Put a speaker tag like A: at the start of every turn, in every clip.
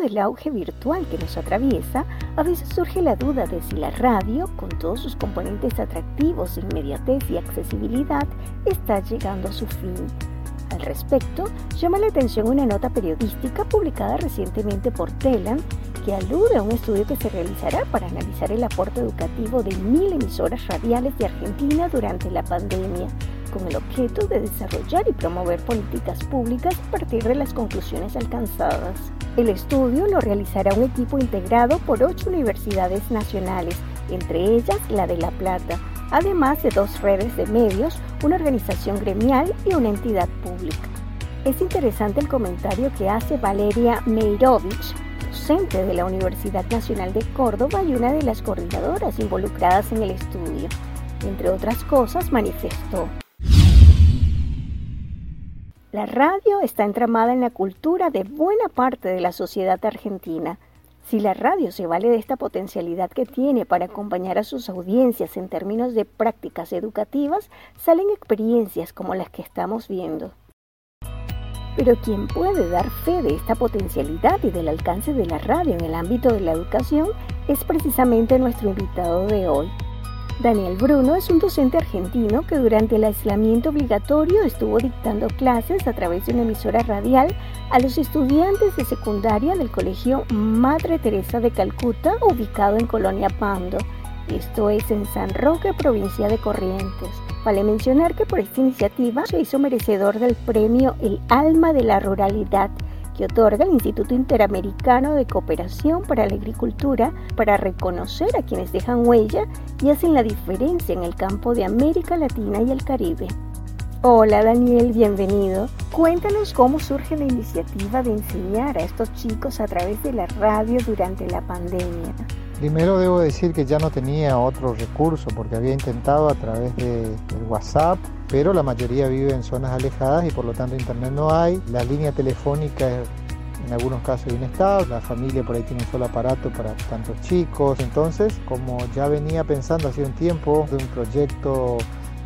A: del auge virtual que nos atraviesa, a veces surge la duda de si la radio, con todos sus componentes atractivos, inmediatez y accesibilidad, está llegando a su fin. Al respecto, llama la atención una nota periodística publicada recientemente por Telan que alude a un estudio que se realizará para analizar el aporte educativo de mil emisoras radiales de Argentina durante la pandemia, con el objeto de desarrollar y promover políticas públicas a partir de las conclusiones alcanzadas. El estudio lo realizará un equipo integrado por ocho universidades nacionales, entre ellas la de La Plata, además de dos redes de medios, una organización gremial y una entidad pública. Es interesante el comentario que hace Valeria Meirovich, docente de la Universidad Nacional de Córdoba y una de las coordinadoras involucradas en el estudio. Entre otras cosas, manifestó. La radio está entramada en la cultura de buena parte de la sociedad argentina. Si la radio se vale de esta potencialidad que tiene para acompañar a sus audiencias en términos de prácticas educativas, salen experiencias como las que estamos viendo. Pero quien puede dar fe de esta potencialidad y del alcance de la radio en el ámbito de la educación es precisamente nuestro invitado de hoy. Daniel Bruno es un docente argentino que durante el aislamiento obligatorio estuvo dictando clases a través de una emisora radial a los estudiantes de secundaria del Colegio Madre Teresa de Calcuta, ubicado en Colonia Pando. Esto es en San Roque, provincia de Corrientes. Vale mencionar que por esta iniciativa se hizo merecedor del premio El Alma de la Ruralidad que otorga el Instituto Interamericano de Cooperación para la Agricultura para reconocer a quienes dejan huella y hacen la diferencia en el campo de América Latina y el Caribe. Hola Daniel, bienvenido. Cuéntanos cómo surge la iniciativa de enseñar a estos chicos a través de la radio durante la pandemia.
B: Primero debo decir que ya no tenía otro recurso porque había intentado a través de, del WhatsApp, pero la mayoría vive en zonas alejadas y por lo tanto internet no hay. La línea telefónica es en algunos casos inestable, la familia por ahí tiene un solo aparato para tantos chicos. Entonces, como ya venía pensando hace un tiempo de un proyecto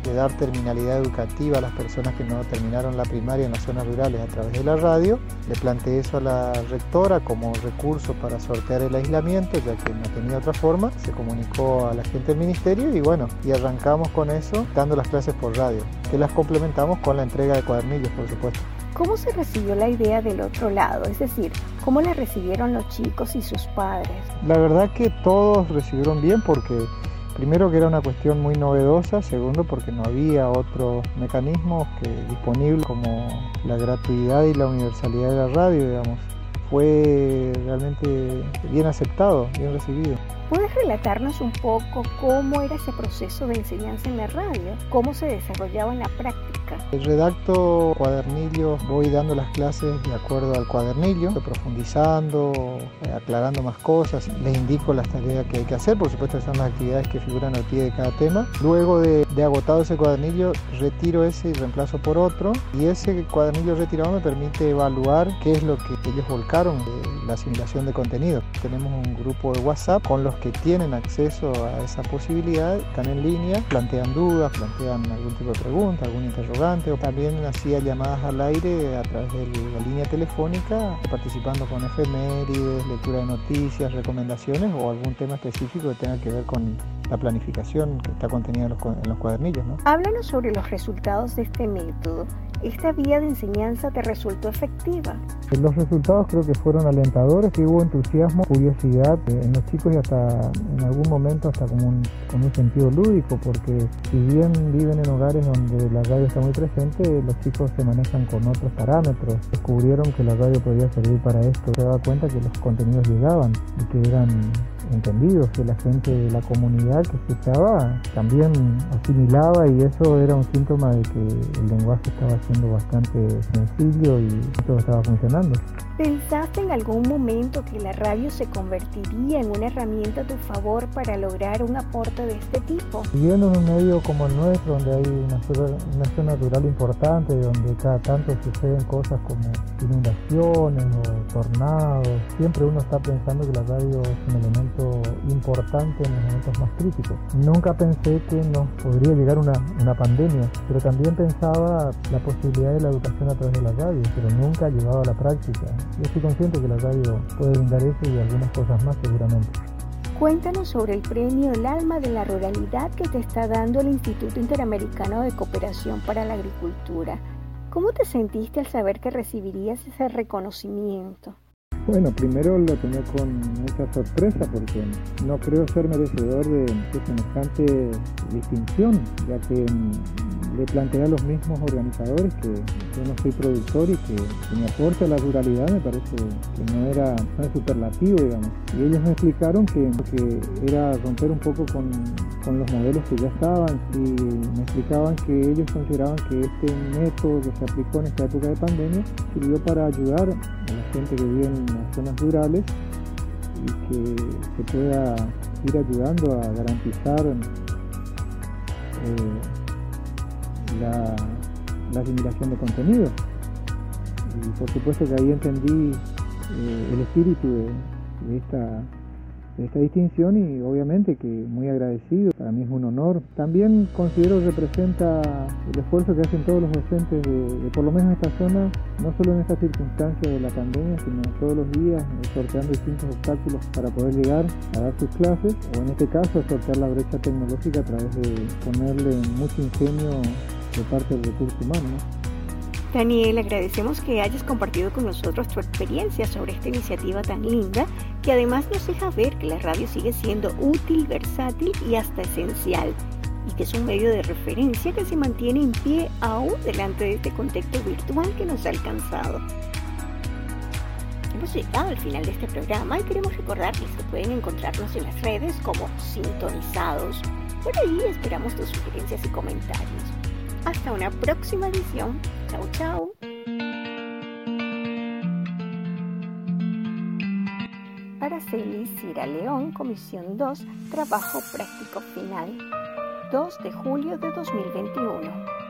B: de dar terminalidad educativa a las personas que no terminaron la primaria en las zonas rurales a través de la radio. Le planteé eso a la rectora como recurso para sortear el aislamiento, ya que no tenía otra forma. Se comunicó a la gente del ministerio y bueno, y arrancamos con eso, dando las clases por radio, que las complementamos con la entrega de cuadernillos, por supuesto.
A: ¿Cómo se recibió la idea del otro lado? Es decir, ¿cómo la recibieron los chicos y sus padres?
B: La verdad que todos recibieron bien porque Primero que era una cuestión muy novedosa, segundo porque no había otros mecanismos que, disponibles como la gratuidad y la universalidad de la radio, digamos. Fue realmente bien aceptado, bien recibido.
A: ¿Puedes relatarnos un poco cómo era ese proceso de enseñanza en la radio? ¿Cómo se desarrollaba en la práctica?
B: Redacto cuadernillos, voy dando las clases de acuerdo al cuadernillo, profundizando, eh, aclarando más cosas, les indico las tareas que hay que hacer, por supuesto son las actividades que figuran al pie de cada tema. Luego de, de agotado ese cuadernillo, retiro ese y reemplazo por otro y ese cuadernillo retirado me permite evaluar qué es lo que ellos volcaron de la asimilación de contenido. Tenemos un grupo de WhatsApp con los que tienen acceso a esa posibilidad están en línea, plantean dudas, plantean algún tipo de pregunta, algún interrogante o también hacía llamadas al aire a través de la línea telefónica participando con efemérides, lectura de noticias, recomendaciones o algún tema específico que tenga que ver con la planificación que está contenida en los, cuadernillos. ¿no?
A: Háblanos sobre los resultados de este método. ¿Esta vía de enseñanza te resultó efectiva?
B: Los resultados creo que fueron alentadores, que hubo entusiasmo, curiosidad en los chicos y hasta en algún momento hasta como un, con un sentido lúdico, porque si bien viven en hogares donde la radio está muy presente, los chicos se manejan con otros parámetros. Descubrieron que la radio podía servir para esto, se daba cuenta que los contenidos llegaban y que eran entendidos, que la gente de la comunidad que escuchaba también asimilaba y eso era un síntoma de que el lenguaje estaba siendo bastante sencillo y todo estaba funcionando.
A: ¿Pensaste en algún momento que la radio se convertiría en una herramienta a tu favor para lograr un aporte de este tipo?
B: Viviendo en un medio como el nuestro, donde hay una zona, rural importante, donde cada tanto suceden cosas como inundaciones o tornados, siempre uno está pensando que la radio es un elemento instrumento importante en los momentos más críticos. Nunca pensé que nos podría llegar una, una pandemia, pero también pensaba la posibilidad de la educación a través de la radio, pero nunca llevado a la práctica. Yo estoy consciente que la radio puede brindar eso y algunas cosas más seguramente.
A: Cuéntanos sobre el premio El Alma de la Ruralidad que te está dando el Instituto Interamericano de Cooperación para la Agricultura. ¿Cómo te sentiste al saber que recibirías ese reconocimiento?
B: Bueno, primero lo tomé con mucha sorpresa porque no creo ser merecedor de, semejante distinción, ya que le planteé a los mismos organizadores que yo no soy productor y que, mi aporte a la ruralidad me parece que no era, superlativo, digamos. Y ellos me explicaron que, que era romper un poco con, con, los modelos que ya estaban y me explicaban que ellos consideraban que este método que se aplicó en esta época de pandemia sirvió para ayudar a la gente que vive en las zonas rurales y que se pueda ir ayudando a garantizar eh, la, la de contenido. Y por supuesto que ahí entendí eh, el espíritu de, esta, esta distinción y obviamente que muy agradecido, para mí es un honor. También considero que representa el esfuerzo que hacen todos los docentes de, por lo menos en esta zona, no solo en estas circunstancias de la pandemia, sino todos los días eh, sorteando distintos obstáculos para poder llegar a dar sus clases o en este caso sortear la brecha tecnológica a través de ponerle mucho ingenio de parte del recurso humano.
A: Daniel, agradecemos que hayas compartido con nosotros tu experiencia sobre esta iniciativa tan linda que además nos deja ver que la radio sigue siendo útil, versátil y hasta esencial y que es un medio de referencia que se mantiene en pie aún delante de este contexto virtual que nos ha alcanzado. Hemos llegado al final de este programa y queremos recordarles que pueden encontrarnos en las redes como sintonizados. Por ahí esperamos tus sugerencias y comentarios. Hasta una próxima edición. Chau, chau. Araceli Cira León, Comisión 2, Trabajo Práctico Final. 2 de julio de 2021.